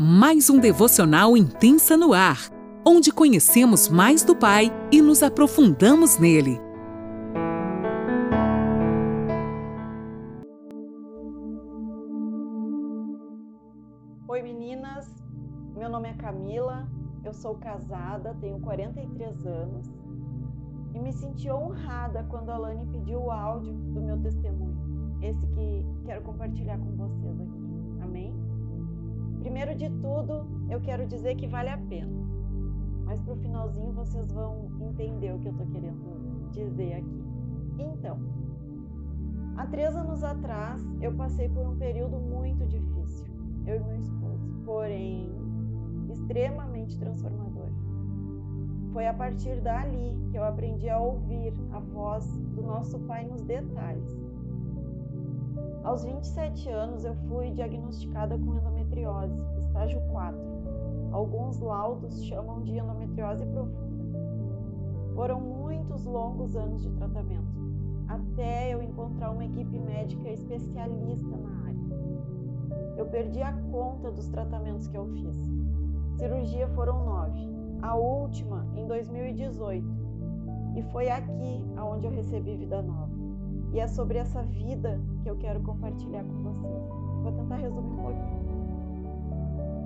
mais um devocional intensa no ar, onde conhecemos mais do Pai e nos aprofundamos nele. Oi meninas, meu nome é Camila, eu sou casada, tenho 43 anos e me senti honrada quando a Lani pediu o áudio do meu testemunho, esse que quero compartilhar com vocês aqui. Primeiro de tudo, eu quero dizer que vale a pena. Mas para o finalzinho vocês vão entender o que eu estou querendo dizer aqui. Então, há três anos atrás eu passei por um período muito difícil, eu e meu esposo, porém extremamente transformador. Foi a partir dali que eu aprendi a ouvir a voz do nosso Pai nos detalhes aos 27 anos, eu fui diagnosticada com endometriose, estágio 4. Alguns laudos chamam de endometriose profunda. Foram muitos longos anos de tratamento, até eu encontrar uma equipe médica especialista na área. Eu perdi a conta dos tratamentos que eu fiz. Cirurgia foram nove, a última em 2018, e foi aqui aonde eu recebi vida nova. E é sobre essa vida que eu quero compartilhar com vocês. Vou tentar resumir um pouquinho.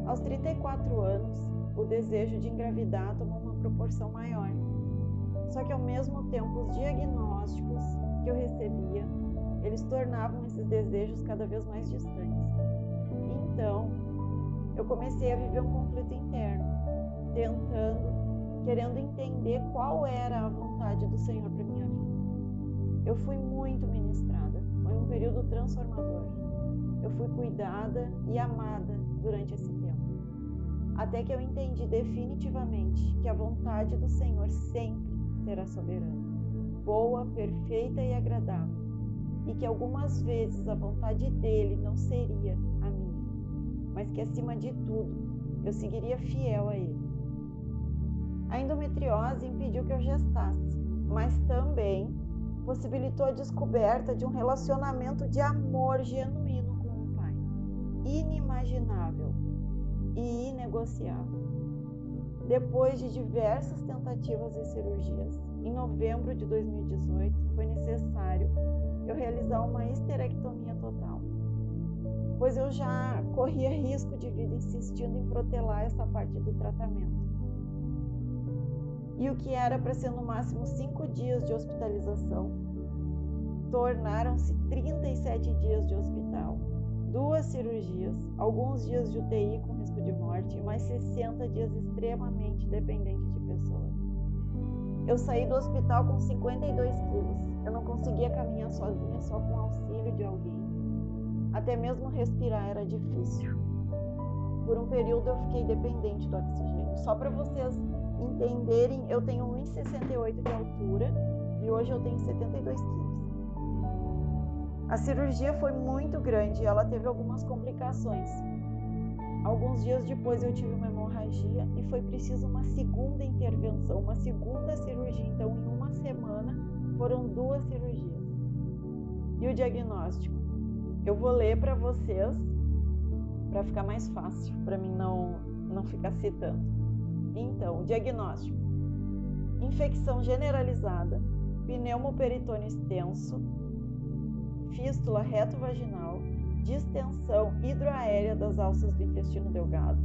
Aos 34 anos, o desejo de engravidar tomou uma proporção maior. Só que ao mesmo tempo, os diagnósticos que eu recebia, eles tornavam esses desejos cada vez mais distantes. Então, eu comecei a viver um conflito interno, tentando, querendo entender qual era a vontade do Senhor para minha vida. Eu fui muito ministrada, foi um período transformador. Eu fui cuidada e amada durante esse tempo. Até que eu entendi definitivamente que a vontade do Senhor sempre será soberana, boa, perfeita e agradável, e que algumas vezes a vontade dele não seria a minha, mas que acima de tudo eu seguiria fiel a ele. A endometriose impediu que eu gestasse, mas também possibilitou a descoberta de um relacionamento de amor genuíno com o Pai, inimaginável e inegociável. Depois de diversas tentativas e cirurgias, em novembro de 2018 foi necessário eu realizar uma histerectomia total, pois eu já corria risco de vida insistindo em protelar essa parte do tratamento. E o que era para ser no máximo cinco dias de hospitalização tornaram-se 37 dias de hospital, duas cirurgias, alguns dias de UTI com risco de morte e mais 60 dias extremamente dependente de pessoas. Eu saí do hospital com 52 quilos. Eu não conseguia caminhar sozinha, só com auxílio de alguém. Até mesmo respirar era difícil. Por um período eu fiquei dependente do oxigênio. Só para vocês entenderem, eu tenho 1,68 de altura e hoje eu tenho 72 quilos. A cirurgia foi muito grande e ela teve algumas complicações. Alguns dias depois eu tive uma hemorragia e foi preciso uma segunda intervenção, uma segunda cirurgia. Então, em uma semana, foram duas cirurgias. E o diagnóstico? Eu vou ler para vocês para ficar mais fácil, para mim não, não ficar citando. Então, o diagnóstico: infecção generalizada, pneumoperitônio extenso, fístula retovaginal, distensão hidroaérea das alças do intestino delgado,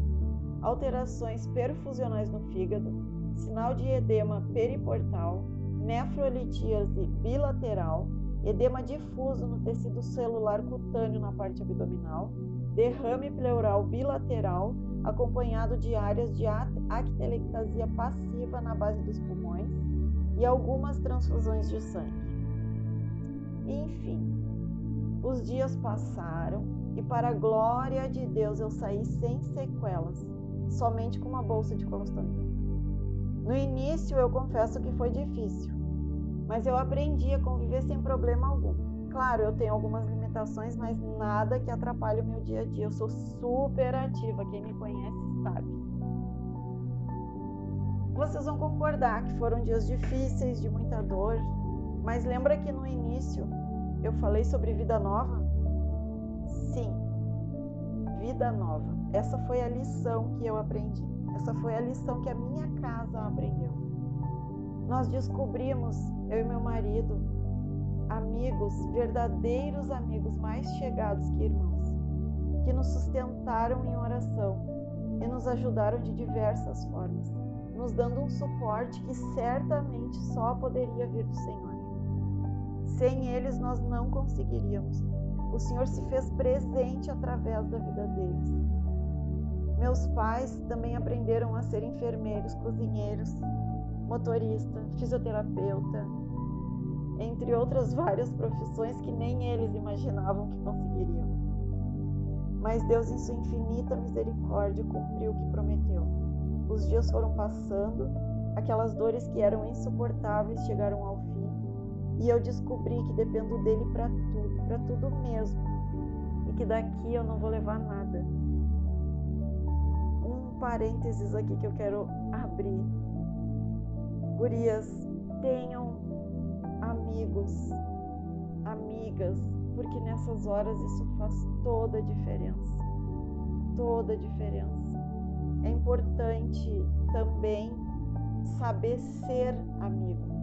alterações perfusionais no fígado, sinal de edema periportal, nefrolitíase bilateral, edema difuso no tecido celular cutâneo na parte abdominal, derrame pleural bilateral acompanhado de áreas de actelectasia passiva na base dos pulmões e algumas transfusões de sangue. Enfim, os dias passaram e, para a glória de Deus, eu saí sem sequelas, somente com uma bolsa de colostomia. No início, eu confesso que foi difícil, mas eu aprendi a conviver sem problema algum. Claro, eu tenho algumas limitações, mas nada que atrapalhe o meu dia a dia. Eu sou super ativa, quem me conhece sabe. Vocês vão concordar que foram dias difíceis, de muita dor, mas lembra que no início eu falei sobre vida nova? Sim, vida nova. Essa foi a lição que eu aprendi. Essa foi a lição que a minha casa aprendeu. Nós descobrimos, eu e meu marido, amigos, verdadeiros amigos, mais chegados que irmãos, que nos sustentaram em oração e nos ajudaram de diversas formas, nos dando um suporte que certamente só poderia vir do Senhor. Sem eles nós não conseguiríamos. O Senhor se fez presente através da vida deles. Meus pais também aprenderam a ser enfermeiros, cozinheiros, motorista, fisioterapeuta, entre outras várias profissões que nem eles imaginavam que conseguiriam. Mas Deus, em sua infinita misericórdia, cumpriu o que prometeu. Os dias foram passando, aquelas dores que eram insuportáveis chegaram ao fim, e eu descobri que dependo dele para tudo, para tudo mesmo, e que daqui eu não vou levar nada. Um parênteses aqui que eu quero abrir. Gurias, tenham amigos, amigas, porque nessas horas isso faz toda a diferença. Toda a diferença. É importante também saber ser amigo.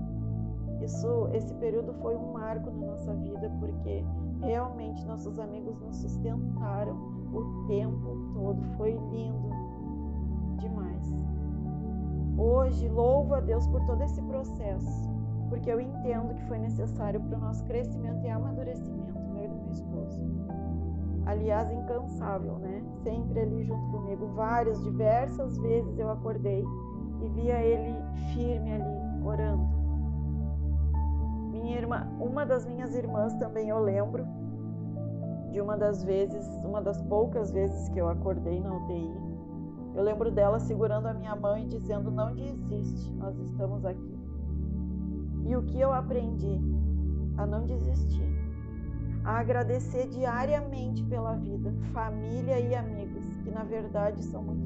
Isso, esse período foi um marco na nossa vida porque realmente nossos amigos nos sustentaram o tempo todo. Foi lindo demais. Hoje louvo a Deus por todo esse processo porque eu entendo que foi necessário para o nosso crescimento e amadurecimento, meu e do meu esposo. Aliás, incansável, né? Sempre ali junto comigo, várias, diversas vezes eu acordei e via ele firme ali, orando. Minha irmã, uma das minhas irmãs também eu lembro de uma das vezes, uma das poucas vezes que eu acordei na UTI. Eu lembro dela segurando a minha mão e dizendo: Não desiste, nós estamos aqui. E o que eu aprendi? A não desistir, a agradecer diariamente pela vida, família e amigos, que na verdade são muito.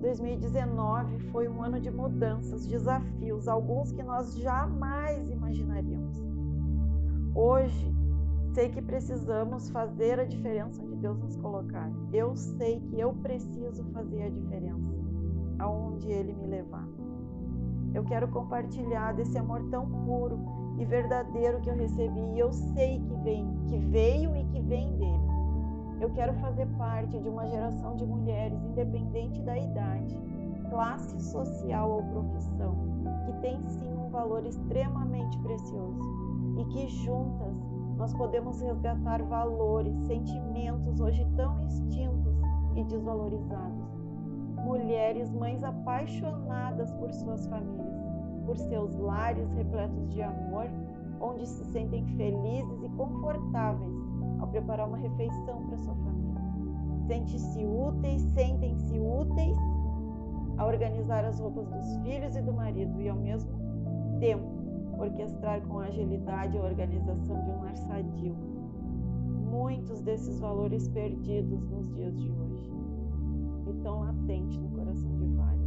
2019 foi um ano de mudanças, desafios, alguns que nós jamais imaginaríamos. Hoje, sei que precisamos fazer a diferença onde Deus nos colocar. Eu sei que eu preciso fazer a diferença aonde Ele me levar. Eu quero compartilhar desse amor tão puro e verdadeiro que eu recebi e eu sei que vem, que veio e que vem dele. Eu quero fazer parte de uma geração de mulheres, independente da idade, classe social ou profissão, que tem sim um valor extremamente precioso e que juntas nós podemos resgatar valores, sentimentos hoje tão extintos e desvalorizados. Mulheres, mães apaixonadas por suas famílias, por seus lares repletos de amor, onde se sentem felizes e confortáveis ao preparar uma refeição para sua família. Sentem-se úteis, sentem-se úteis a organizar as roupas dos filhos e do marido e ao mesmo tempo orquestrar com agilidade a organização de um lar sadio. Muitos desses valores perdidos nos dias de hoje e tão latente no coração de vários.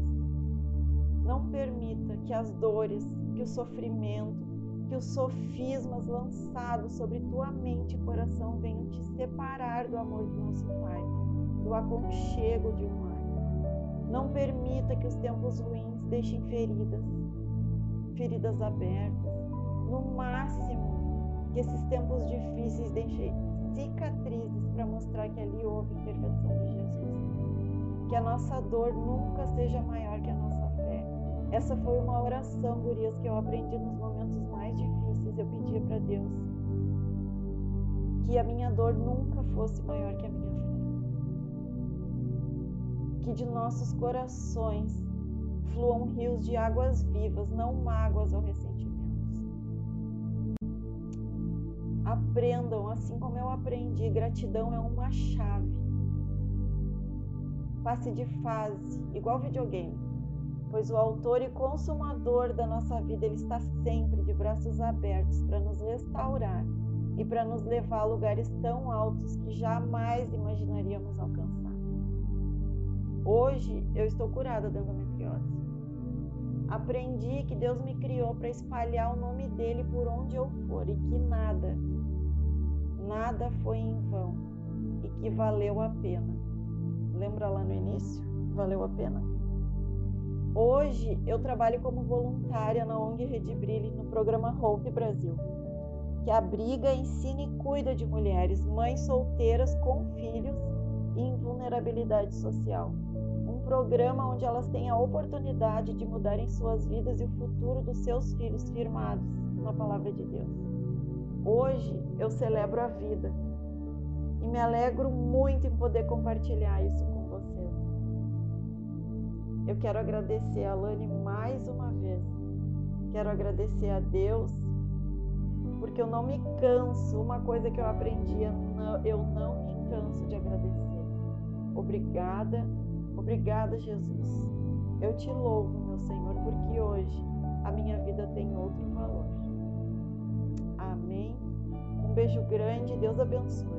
Não permita que as dores, que o sofrimento, que os sofismas lançados sobre tua mente e coração venham te separar do amor do nosso Pai, do aconchego de um lar. Não permita que os tempos ruins deixem feridas, feridas abertas. No máximo, que esses tempos difíceis deixem cicatrizes para mostrar que ali houve intervenção de Jesus que a nossa dor nunca seja maior que a nossa fé. Essa foi uma oração, gurias, que eu aprendi nos momentos mais. Eu pedia para Deus que a minha dor nunca fosse maior que a minha fé. Que de nossos corações fluam rios de águas vivas, não mágoas ou ressentimentos. Aprendam, assim como eu aprendi, gratidão é uma chave passe de fase, igual videogame, pois o autor e consumador da nossa vida ele está sempre de braços abertos para nos restaurar e para nos levar a lugares tão altos que jamais imaginaríamos alcançar. Hoje eu estou curada da endometriose. Aprendi que Deus me criou para espalhar o nome dele por onde eu for e que nada, nada foi em vão e que valeu a pena. Lembra lá no início? Valeu a pena? Hoje eu trabalho como voluntária na ONG Rede Brilhe no programa Hope Brasil, que abriga, ensina e cuida de mulheres, mães solteiras com filhos e em vulnerabilidade social. Um programa onde elas têm a oportunidade de mudarem suas vidas e o futuro dos seus filhos firmados na palavra de Deus. Hoje eu celebro a vida e me alegro muito em poder compartilhar isso com. Eu quero agradecer a Lani mais uma vez. Quero agradecer a Deus, porque eu não me canso. Uma coisa que eu aprendi, eu não me canso de agradecer. Obrigada, obrigada, Jesus. Eu te louvo, meu Senhor, porque hoje a minha vida tem outro valor. Amém. Um beijo grande, Deus abençoe.